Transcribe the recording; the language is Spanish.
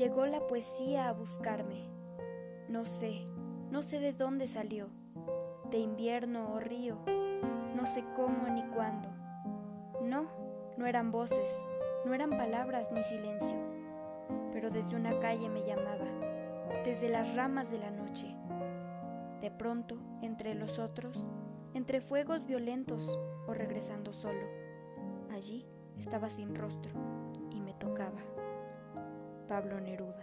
Llegó la poesía a buscarme. No sé, no sé de dónde salió, de invierno o río, no sé cómo ni cuándo. No, no eran voces, no eran palabras ni silencio, pero desde una calle me llamaba, desde las ramas de la noche. De pronto, entre los otros, entre fuegos violentos o regresando solo, allí estaba sin rostro. Pablo Neruda.